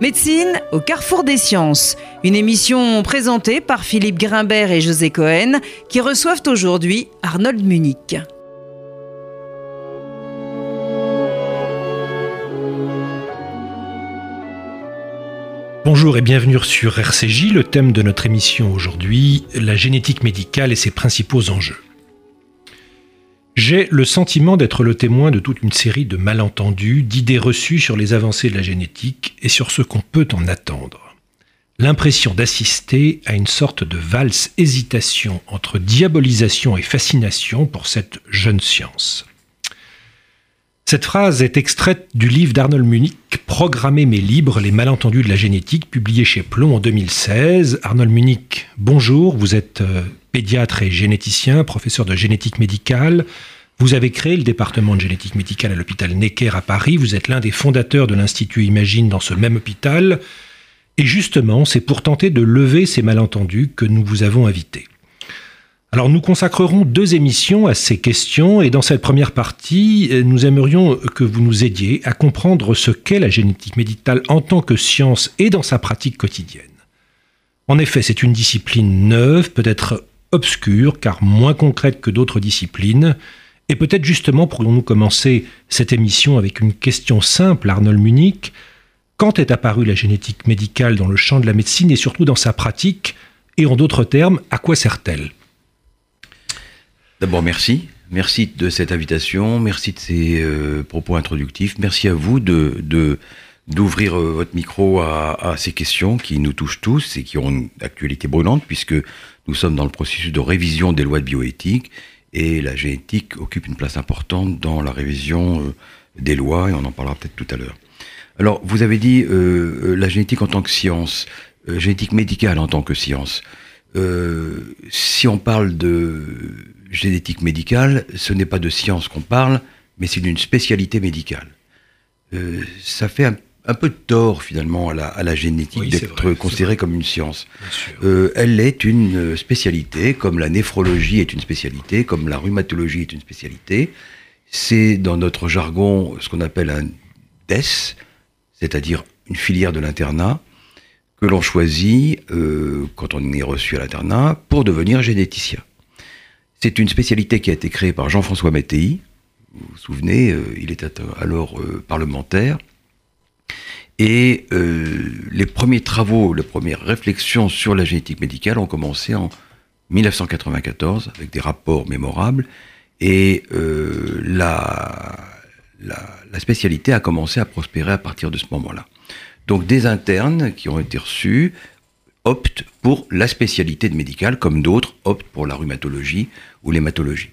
Médecine au carrefour des sciences, une émission présentée par Philippe Grimbert et José Cohen qui reçoivent aujourd'hui Arnold Munich. Bonjour et bienvenue sur RCJ. Le thème de notre émission aujourd'hui, la génétique médicale et ses principaux enjeux. J'ai le sentiment d'être le témoin de toute une série de malentendus, d'idées reçues sur les avancées de la génétique et sur ce qu'on peut en attendre. L'impression d'assister à une sorte de valse hésitation entre diabolisation et fascination pour cette jeune science. Cette phrase est extraite du livre d'Arnold Munich, Programmer mais libre, les malentendus de la génétique, publié chez Plomb en 2016. Arnold Munich, bonjour, vous êtes euh, pédiatre et généticien, professeur de génétique médicale. Vous avez créé le département de génétique médicale à l'hôpital Necker à Paris. Vous êtes l'un des fondateurs de l'Institut Imagine dans ce même hôpital. Et justement, c'est pour tenter de lever ces malentendus que nous vous avons invité. Alors nous consacrerons deux émissions à ces questions et dans cette première partie, nous aimerions que vous nous aidiez à comprendre ce qu'est la génétique médicale en tant que science et dans sa pratique quotidienne. En effet, c'est une discipline neuve, peut-être obscure, car moins concrète que d'autres disciplines. Et peut-être justement pourrions-nous commencer cette émission avec une question simple, Arnold Munich. Quand est apparue la génétique médicale dans le champ de la médecine et surtout dans sa pratique? Et en d'autres termes, à quoi sert-elle? D'abord, merci. Merci de cette invitation, merci de ces euh, propos introductifs. Merci à vous de, d'ouvrir euh, votre micro à, ces questions qui nous touchent tous et qui ont une actualité brûlante puisque nous sommes dans le processus de révision des lois de bioéthique et la génétique occupe une place importante dans la révision euh, des lois et on en parlera peut-être tout à l'heure. Alors, vous avez dit euh, la génétique en tant que science, génétique médicale en tant que science. si on parle de génétique médicale, ce n'est pas de science qu'on parle, mais c'est d'une spécialité médicale. ça fait un un peu de tort finalement à la, génétique d'être considérée comme une science. Euh, elle est une spécialité, comme la néphrologie est une spécialité, comme la rhumatologie est une spécialité. C'est dans notre jargon ce qu'on appelle un DES, c'est-à-dire une filière de l'internat, que l'on choisit euh, quand on est reçu à l'internat pour devenir généticien. C'est une spécialité qui a été créée par Jean-François Mattei. Vous vous souvenez, euh, il était alors parlementaire et euh, les premiers travaux, les premières réflexions sur la génétique médicale ont commencé en 1994 avec des rapports mémorables. Et euh, la, la, spécialité a commencé à prospérer à partir de ce moment-là. Donc des internes qui ont été reçus optent pour la spécialité de médicale, comme d'autres optent pour la rhumatologie ou l'hématologie.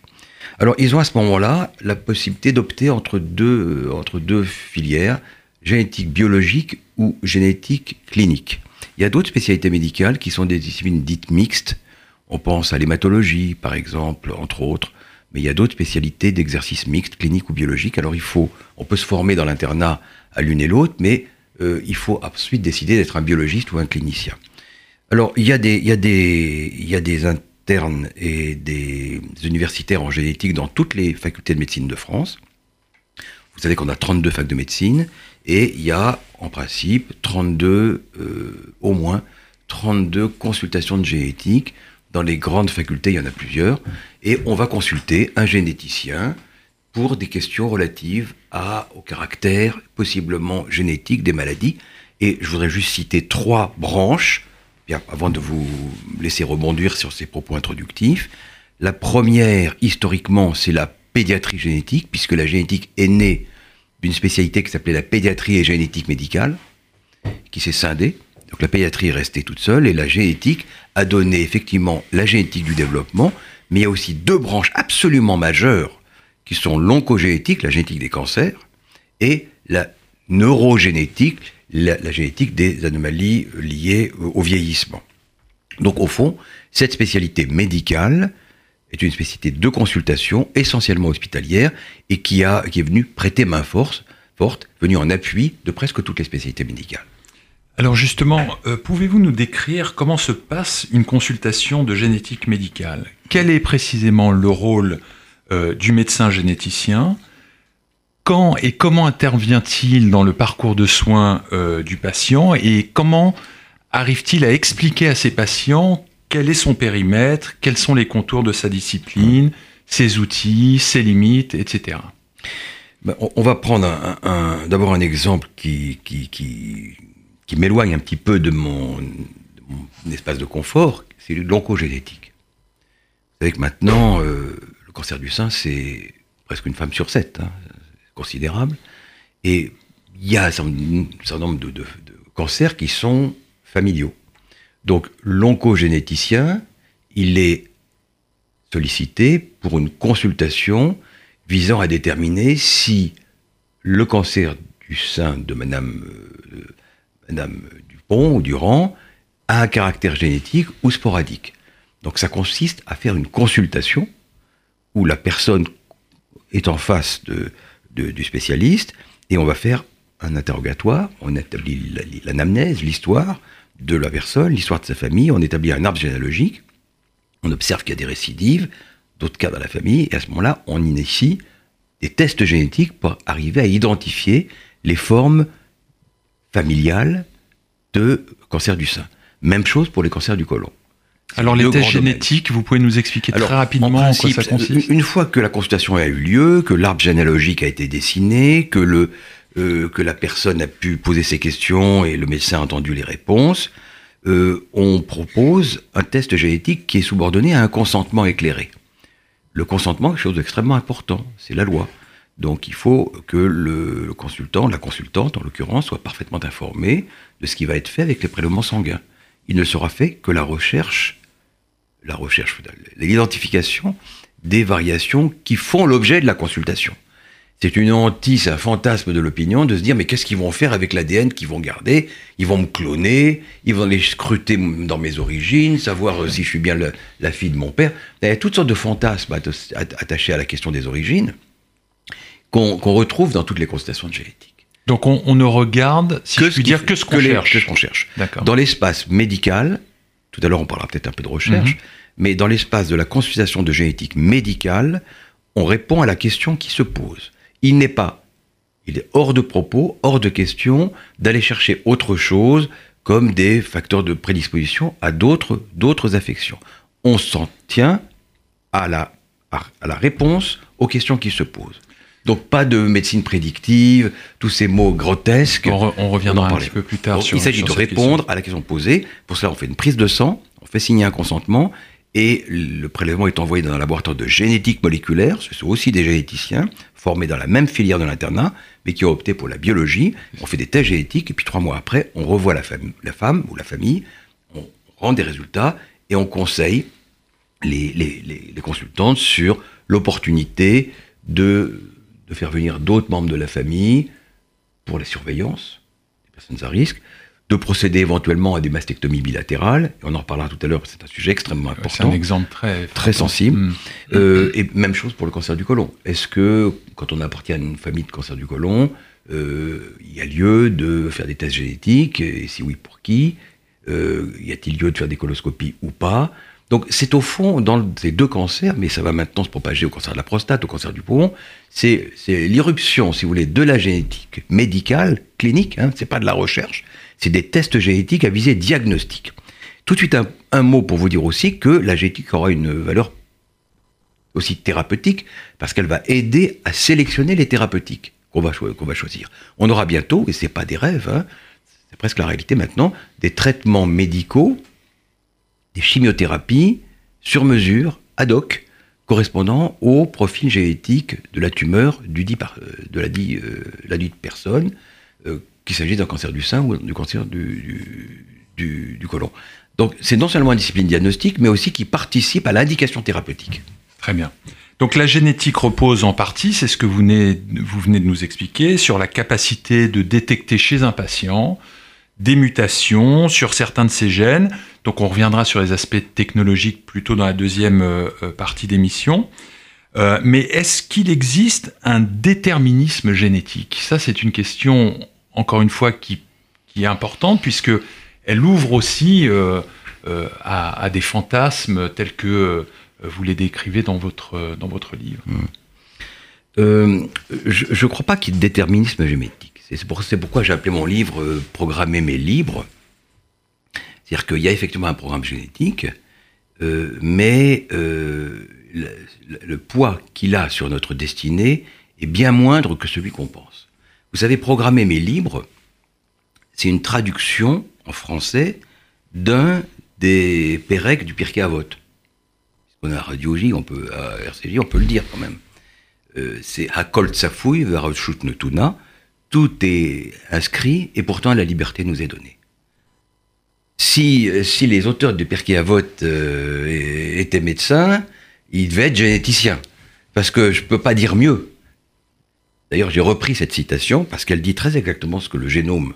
Alors ils ont à ce moment-là la possibilité d'opter entre deux, entre deux filières, génétique biologique ou génétique clinique. Il y a d'autres spécialités médicales qui sont des disciplines dites mixtes. On pense à l'hématologie, par exemple, entre autres. Mais il y a d'autres spécialités d'exercice mixte, clinique ou biologique. Alors il faut, on peut se former dans l'internat à l'une et l'autre, mais euh, il faut ensuite décider d'être un biologiste ou un clinicien. Alors il y a des, a il y a des internes et des universitaires en génétique dans toutes les facultés de médecine de France. Vous savez qu'on a 32 facs de médecine et il y a, en principe, 32, euh, au moins, 32 consultations de génétique. Dans les grandes facultés, il y en a plusieurs. Et on va consulter un généticien pour des questions relatives au caractère possiblement génétique des maladies. Et je voudrais juste citer trois branches, bien, avant de vous laisser rebondir sur ces propos introductifs. La première, historiquement, c'est la pédiatrie génétique, puisque la génétique est née d'une spécialité qui s'appelait la pédiatrie et génétique médicale, qui s'est scindée. Donc la pédiatrie est restée toute seule et la génétique a donné effectivement la génétique du développement, mais il y a aussi deux branches absolument majeures qui sont l'oncogénétique, la génétique des cancers, et la neurogénétique, la génétique des anomalies liées au vieillissement. Donc au fond, cette spécialité médicale est une spécialité de consultation essentiellement hospitalière et qui, a, qui est venue prêter main force, forte, venue en appui de presque toutes les spécialités médicales. Alors justement, euh, pouvez-vous nous décrire comment se passe une consultation de génétique médicale? Quel est précisément le rôle euh, du médecin généticien? Quand et comment intervient-il dans le parcours de soins euh, du patient? Et comment arrive-t-il à expliquer à ses patients quel est son périmètre, quels sont les contours de sa discipline, ses outils, ses limites, etc. Ben, on va prendre d'abord un exemple qui, m'éloigne un petit peu de mon, espace de confort, c'est l'oncogénétique. Vous savez que maintenant, euh, le cancer du sein, c'est presque une femme sur sept. Hein considérable. Et il y a un certain nombre de, cancers qui sont familiaux. Donc l'oncogénéticien, il est sollicité pour une consultation visant à déterminer si le cancer du sein de Madame, euh, Madame Dupont ou Durand a un caractère génétique ou sporadique. Donc ça consiste à faire une consultation où la personne est en face du spécialiste, et on va faire un interrogatoire, on établit l'anamnèse, l'histoire de la personne, l'histoire de sa famille, on établit un arbre généalogique, on observe qu'il y a des récidives, d'autres cas dans la famille, et à ce moment-là, on initie des tests génétiques pour arriver à identifier les formes familiales de cancer du sein. Même chose pour les cancers du côlon. Alors les tests génétiques, vous pouvez nous expliquer très rapidement en, quoi ça consiste Une fois que la consultation a eu lieu, que l'arbre généalogique a été dessiné, que, le, euh, que la personne a pu poser ses questions et le médecin a entendu les réponses, euh, on propose un test génétique qui est subordonné à un consentement éclairé. Le consentement est quelque chose d'extrêmement important, c'est la loi. Donc il faut que le, consultant, la consultante en l'occurrence, soit parfaitement informé de ce qui va être fait avec les prélèvements sanguins. Il ne sera fait que la recherche la recherche, l'identification des variations qui font l'objet de la consultation. C'est une hantise, un fantasme de l'opinion de se dire mais qu'est-ce qu'ils vont faire avec l'ADN qu'ils vont garder? Ils vont me cloner, ils vont les scruter dans mes origines, savoir euh, si je suis bien la fille de mon père. Il y a toutes sortes de fantasmes attachés à la question des origines qu'on retrouve dans toutes les consultations de génétique. Donc on, ne regarde, si que je puis dire, que ce qu'on cherche. cherche. Dans l'espace médical, tout à l'heure, on parlera peut-être un peu de recherche, mhm. mais dans l'espace de la consultation de génétique médicale, on répond à la question qui se pose. Il n'est pas, il est hors de propos, hors de question d'aller chercher autre chose comme des facteurs de prédisposition à d'autres, d'autres affections. On s'en tient à la, à la réponse aux questions qui se posent. Donc pas de médecine prédictive, tous ces mots grotesques. On, reviendra un petit peu plus tard sur Il s'agit de répondre à la question posée. Pour cela, on fait une prise de sang, on fait signer un consentement, et le prélèvement est envoyé dans un laboratoire de génétique moléculaire. Ce sont aussi des généticiens formés dans la même filière de l'internat, mais qui ont opté pour la biologie. On fait des tests génétiques, et puis trois mois après, on revoit la, femme ou la famille, on rend des résultats, et on conseille les, consultantes sur l'opportunité de faire venir d'autres membres de la famille pour la surveillance des personnes à risque, de procéder éventuellement à des mastectomies bilatérales. Et on en reparlera tout à l'heure, c'est un sujet extrêmement important. C'est un exemple très, très sensible. Hmm. Euh, et même chose pour le cancer du côlon. Est-ce que, quand on appartient à une famille de cancer du côlon, euh, il y a lieu de faire des tests génétiques? Et si oui, pour qui? Euh, Y a-t-il lieu de faire des coloscopies ou pas? Donc c'est au fond, dans ces deux cancers, mais ça va maintenant se propager au cancer de la prostate, au cancer du poumon, c'est l'irruption, si vous voulez, de la génétique médicale, clinique, hein, c'est pas de la recherche, c'est des tests génétiques à visée diagnostique. Tout de suite, un, mot pour vous dire aussi que la génétique aura une valeur aussi thérapeutique, parce qu'elle va aider à sélectionner les thérapeutiques qu'on va, choisir. On aura bientôt, et c'est pas des rêves, hein, c'est presque la réalité maintenant, des traitements médicaux des chimiothérapies sur mesure, ad hoc, correspondant au profil génétique de la tumeur du euh, de euh, la dite personne, euh, qu'il s'agisse d'un cancer du sein ou du cancer du, du, du. Donc c'est non seulement une discipline diagnostique, mais aussi qui participe à l'indication thérapeutique. Très bien. Donc la génétique repose en partie, c'est ce que vous venez, vous venez de nous expliquer, sur la capacité de détecter chez un patient des mutations sur certains de ces gènes. Donc on reviendra sur les aspects technologiques plutôt dans la deuxième euh, euh, partie d'émission. Euh, mais est-ce qu'il existe un déterminisme génétique? Ça, c'est une question, encore une fois, qui, est importante, puisque elle ouvre aussi à, des fantasmes tels que vous les décrivez dans votre, dans votre livre. Mmh. je ne crois pas qu'il y ait de déterminisme génétique. C'est pour, pourquoi j'ai appelé mon livre euh, Programmer mes libres. C'est-à-dire qu'il y a effectivement un programme génétique, euh, mais euh, le, poids qu'il a sur notre destinée est bien moindre que celui qu'on pense. Vous savez, Programmer mes libres, c'est une traduction en français d'un des Pérec du Pirkei Avot. On a Radio J, on peut, à RCJ, on peut le dire quand même. Euh, c'est Hakol Tsafoui, Varashut Netuna. Tout est inscrit et pourtant la liberté nous est donnée. Si, si les auteurs du Pirkei Avot euh, étaient médecins, ils devaient être généticiens. Parce que je ne peux pas dire mieux. D'ailleurs, j'ai repris cette citation parce qu'elle dit très exactement ce que le génome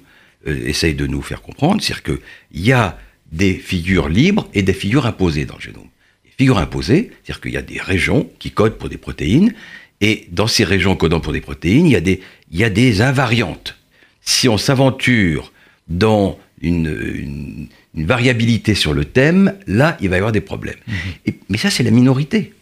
euh, essaye de nous faire comprendre, c'est-à-dire qu'il y a des figures libres et des figures imposées dans le génome. Les figures imposées, c'est-à-dire qu'il y a des régions qui codent pour des protéines, et dans ces régions codant pour des protéines, il y a des, il y a des invariantes. Si on s'aventure dans une, une, variabilité sur le thème, là, il va y avoir des problèmes. Mmh. Et, mais ça, c'est la minorité.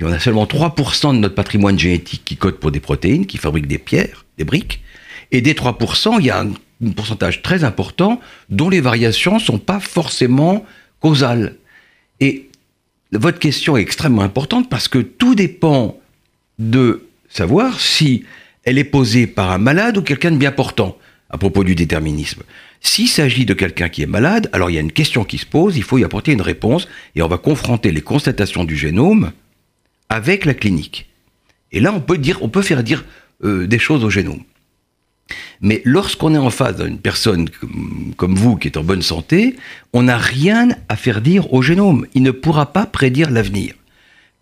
Y en a seulement 3% de notre patrimoine génétique qui code pour des protéines, qui fabriquent des pierres, des briques. Et des 3%, il y a un un pourcentage très important dont les variations ne sont pas forcément causales. Et votre question est extrêmement importante parce que tout dépend de savoir si elle est posée par un malade ou quelqu'un de bien portant à propos du déterminisme. S'il s'agit de quelqu'un qui est malade, alors il y a une question qui se pose, il faut y apporter une réponse, et on va confronter les constatations du génome avec la clinique. Et là, on peut, dire, on peut faire dire euh, des choses au génome. Mais lorsqu'on est en face d'une personne comme vous qui est en bonne santé, on n'a rien à faire dire au génome. Il ne pourra pas prédire l'avenir.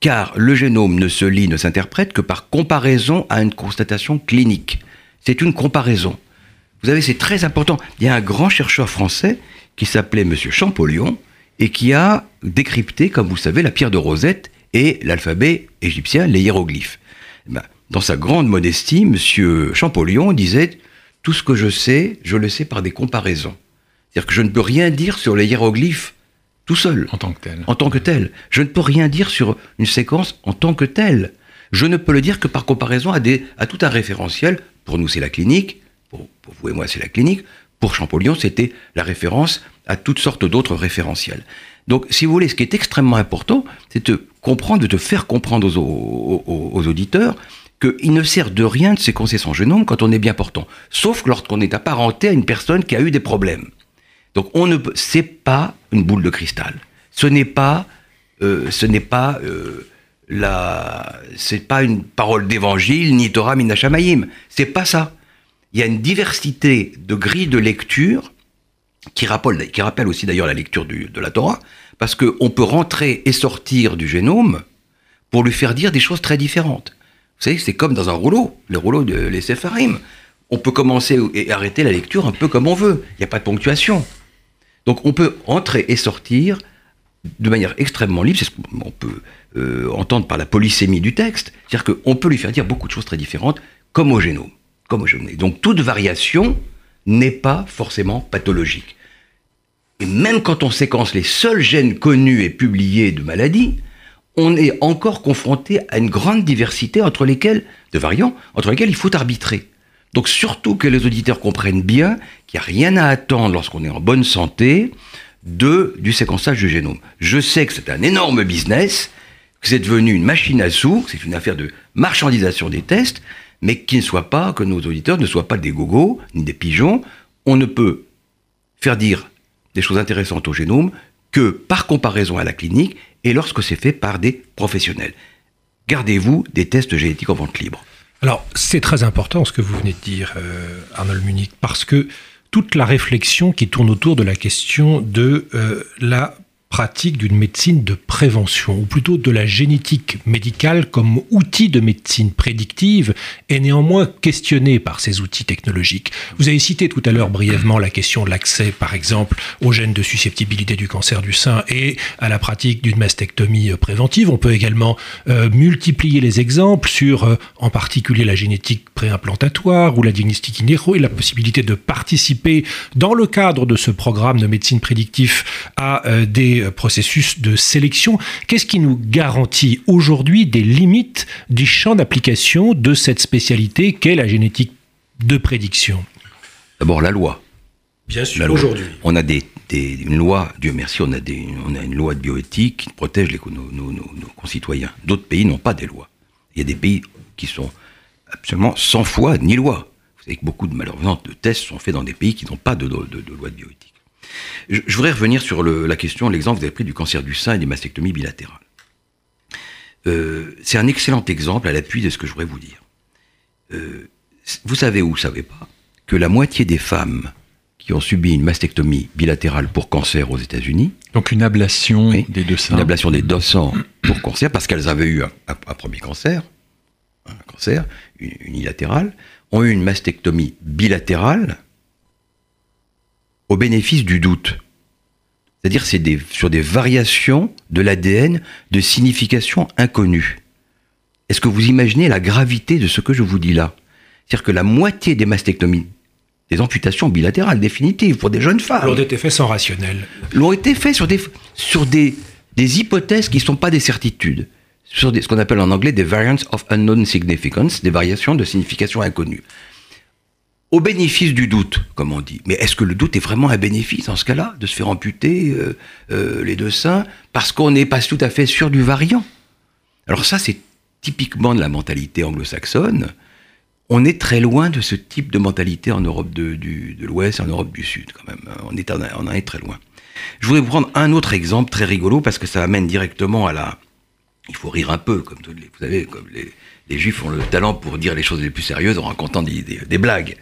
Car le génome ne se lit, ne s'interprète que par comparaison à une constatation clinique. C'est une comparaison. Vous savez, c'est très important. Il y a un grand chercheur français qui s'appelait M. Champollion et qui a décrypté, comme vous savez, la pierre de Rosette et l'alphabet égyptien, les hiéroglyphes. Ben, dans sa grande modestie, M. Champollion disait Tout ce que je sais, je le sais par des comparaisons. C'est-à-dire que je ne peux rien dire sur les hiéroglyphes tout seul. En tant que tel. En tant que tel. Je ne peux rien dire sur une séquence en tant que telle. Je ne peux le dire que par comparaison à, des, à tout un référentiel. Pour nous, c'est la clinique. Pour, pour vous et moi, c'est la clinique. Pour Champollion, c'était la référence à toutes sortes d'autres référentiels. Donc, si vous voulez, ce qui est extrêmement important, c'est de comprendre, de faire comprendre aux, auditeurs qu'il ne sert de rien de séquencer son génome quand on est bien portant, sauf lorsqu'on est apparenté à une personne qui a eu des problèmes. Donc on ne c'est pas une boule de cristal. Ce n'est pas euh, ce n'est pas euh, la c'est pas une parole d'évangile ni Torah minachamayim. C'est pas ça. Il y a une diversité de grilles de lecture qui rappelle, aussi d'ailleurs la lecture de la Torah, parce qu'on peut rentrer et sortir du génome pour lui faire dire des choses très différentes. Vous savez, c'est comme dans un rouleau, le rouleau de les. On peut commencer et arrêter la lecture un peu comme on veut. Il n'y a pas de ponctuation. Donc on peut entrer et sortir de manière extrêmement libre. C'est ce qu'on peut euh, entendre par la polysémie du texte. C'est-à-dire qu'on peut lui faire dire beaucoup de choses très différentes, comme au génome. Donc toute variation n'est pas forcément pathologique. Et même quand on séquence les seuls gènes connus et publiés de maladies, on est encore confronté à une grande diversité entre lesquelles, de variants, entre lesquels il faut arbitrer. Donc surtout que les auditeurs comprennent bien qu'il n'y a rien à attendre lorsqu'on est en bonne santé de, du séquençage du génome. Je sais que c'est un énorme business, que c'est devenu une machine à sous, c'est une affaire de marchandisation des tests, mais qu'il ne soit pas, que nos auditeurs ne soient pas des gogos, ni des pigeons. On ne peut faire dire des choses intéressantes au génome que par comparaison à la clinique et lorsque c'est fait par des professionnels. Gardez-vous des tests génétiques en vente libre. Alors, c'est très important ce que vous venez de dire, euh, Arnold Munich, parce que toute la réflexion qui tourne autour de la question de euh, la pratique d'une médecine de prévention, ou plutôt de la génétique médicale comme outil de médecine prédictive, est néanmoins questionnée par ces outils technologiques. Vous avez cité tout à l'heure brièvement la question de l'accès, par exemple, aux gènes de susceptibilité du cancer du sein et à la pratique d'une mastectomie préventive. On peut également euh, multiplier les exemples sur, euh, en particulier, la génétique préimplantatoire ou la diagnostic in et la possibilité de participer, dans le cadre de ce programme de médecine prédictive, à euh, des des processus de sélection. Qu'est-ce qui nous garantit aujourd'hui des limites du champ d'application de cette spécialité qu'est la génétique de prédiction? D'abord la loi. Bien sûr, aujourd'hui. On a des, une loi, Dieu merci, on a, des, on a une loi de bioéthique qui protège les, nos, nos, nos, concitoyens. D'autres pays n'ont pas des lois. Il y a des pays qui sont absolument sans foi ni loi. Vous savez que beaucoup de malheureusement de tests sont faits dans des pays qui n'ont pas de, de, de, loi de bioéthique. Je, je voudrais revenir sur le, la question, l'exemple que vous avez pris du cancer du sein et des mastectomies bilatérales. Euh, c'est un excellent exemple à l'appui de ce que je voudrais vous dire. Euh, vous savez ou vous savez pas que la moitié des femmes qui ont subi une mastectomie bilatérale pour cancer aux États-Unis. Donc une ablation des deux seins. Une ablation des deux seins pour cancer, parce qu'elles avaient eu un, premier cancer, un cancer unilatéral, ont eu une mastectomie bilatérale au bénéfice du doute. C'est-à-dire c'est des, sur des variations de l'ADN de signification inconnue. Est-ce que vous imaginez la gravité de ce que je vous dis là? C'est-à-dire que la moitié des mastectomies des amputations bilatérales définitives pour des jeunes femmes. L'ont été faits sans rationnel. L'ont été faits sur des, sur des, des hypothèses qui ne sont pas des certitudes. Sur ce qu'on appelle en anglais des variants of unknown significance, des variations de signification inconnue. Au bénéfice du doute, comme on dit. Mais est-ce que le doute est vraiment un bénéfice dans ce cas-là, de se faire amputer euh, euh, les deux seins, parce qu'on n'est pas tout à fait sûr du variant? Alors ça, c'est typiquement de la mentalité anglo-saxonne on est très loin de ce type de mentalité en Europe de, l'Ouest et en Europe du Sud, quand même. On, est, on en est très loin. Je voudrais vous prendre un autre exemple très rigolo parce que ça amène directement à la. Il faut rire un peu, comme les, vous savez, comme les, Juifs ont le talent pour dire les choses les plus sérieuses en racontant des, blagues.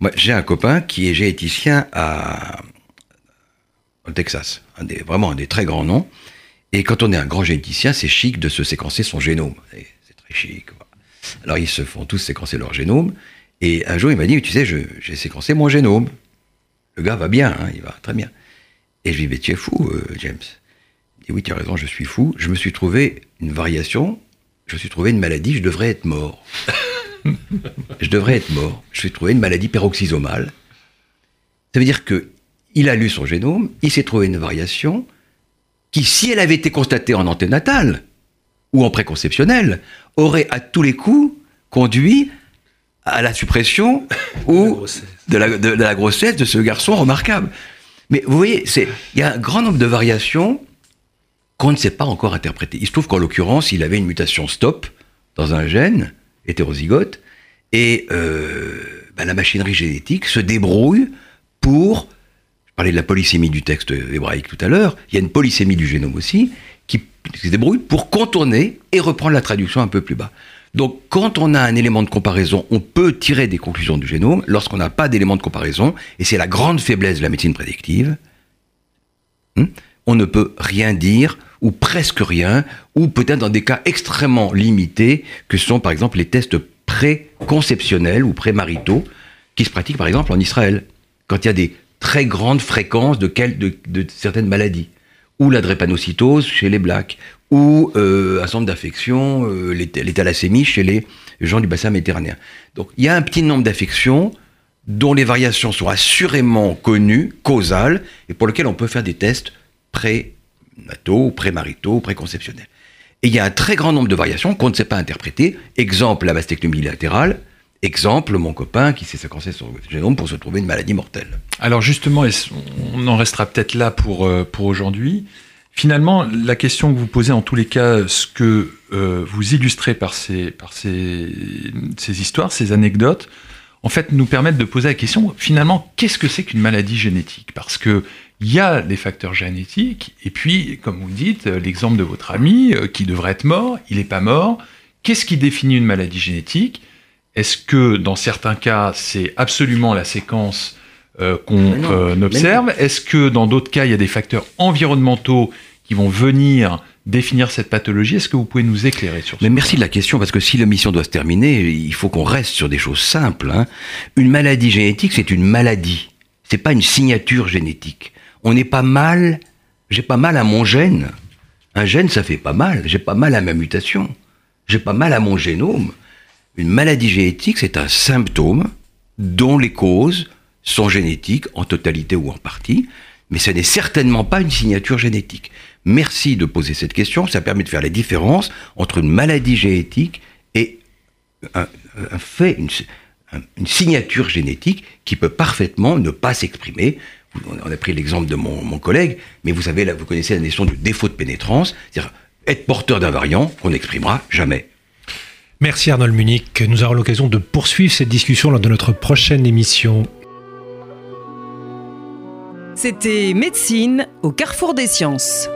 Moi, j'ai un copain qui est généticien à, au Texas, vraiment un des très grands noms. Et quand on est un grand généticien, c'est chic de se séquencer son génome. C'est très chic. Alors ils se font tous séquencer leur génome. Et un jour, il m'a dit, tu sais, j'ai séquencé mon génome. Le gars va bien, hein, il va très bien. Et je lui dis, tu es fou, euh, James. Il dit, oui, tu as raison, je suis fou. Je me suis trouvé une variation, je me suis trouvé une maladie, je devrais être mort. je devrais être mort. Je me suis trouvé une maladie peroxysomale. Ça veut dire que il a lu son génome, il s'est trouvé une variation qui, si elle avait été constatée en anténatal, ou en préconceptionnel, aurait à tous les coups conduit à la suppression ou de la, de, la, grossesse de ce garçon remarquable. Mais vous voyez, il y a un grand nombre de variations qu'on ne sait pas encore interpréter. Il se trouve qu'en l'occurrence, il avait une mutation stop dans un gène hétérozygote, et euh, ben, la machinerie génétique se débrouille pour, je parlais de la polysémie du texte hébraïque tout à l'heure, il y a une polysémie du génome aussi, qui se débrouille pour contourner et reprendre la traduction un peu plus bas. Donc, quand on a un élément de comparaison, on peut tirer des conclusions du génome. Lorsqu'on n'a pas d'élément de comparaison, et c'est la grande faiblesse de la médecine prédictive, hmm, on ne peut rien dire, ou presque rien, ou peut-être dans des cas extrêmement limités, que sont par exemple les tests préconceptionnels ou prémaritaux, qui se pratiquent par exemple en Israël, quand il y a des très grandes fréquences de, certaines maladies ou la drépanocytose chez les blacks, ou euh, un centre d'affection, euh, les, chez les gens du bassin méditerranéen. Donc il y a un petit nombre d'affections dont les variations sont assurément connues, causales, et pour lesquelles on peut faire des tests pré-nataux, pré-maritaux, préconceptionnels. Et il y a un très grand nombre de variations qu'on ne sait pas interpréter. Exemple, la mastectomie latérale, Exemple, mon copain qui s'est séquencé son génome pour se trouver une maladie mortelle. Alors justement, on en restera peut-être là pour, euh, pour aujourd'hui. Finalement, la question que vous posez en tous les cas, ce que euh, vous illustrez par, ces, par ces, ces, histoires, ces anecdotes, en fait, nous permettent de poser la question, finalement, qu'est-ce que c'est qu'une maladie génétique? Parce que il y a les facteurs génétiques, et puis, comme vous dites, l'exemple de votre ami euh, qui devrait être mort, il n'est pas mort. Qu'est-ce qui définit une maladie génétique? Est-ce que dans certains cas, c'est absolument la séquence euh, qu'on euh, observe? Est-ce que dans d'autres cas, il y a des facteurs environnementaux qui vont venir définir cette pathologie? Est-ce que vous pouvez nous éclairer sur ça Mais merci de la question, parce que si la mission doit se terminer, il faut qu'on reste sur des choses simples. Hein. Une maladie génétique, c'est une maladie. Pas une signature génétique. On n'est pas mal. J'ai pas mal à mon gène. Un gène, ça fait pas mal. J'ai pas mal à ma mutation. J'ai pas mal à mon génome. Une maladie génétique, c'est un symptôme dont les causes sont génétiques en totalité ou en partie, mais ce n'est certainement pas une signature génétique. Merci de poser cette question, ça permet de faire la différence entre une maladie génétique et un, fait, une, une, signature génétique qui peut parfaitement ne pas s'exprimer. On a pris l'exemple de mon, collègue, mais vous savez, là, vous connaissez la notion de défaut de pénétrance, c'est-à-dire être porteur d'un variant qu'on n'exprimera jamais. Merci Arnold Munich. Nous aurons l'occasion de poursuivre cette discussion lors de notre prochaine émission. C'était Médecine au carrefour des sciences.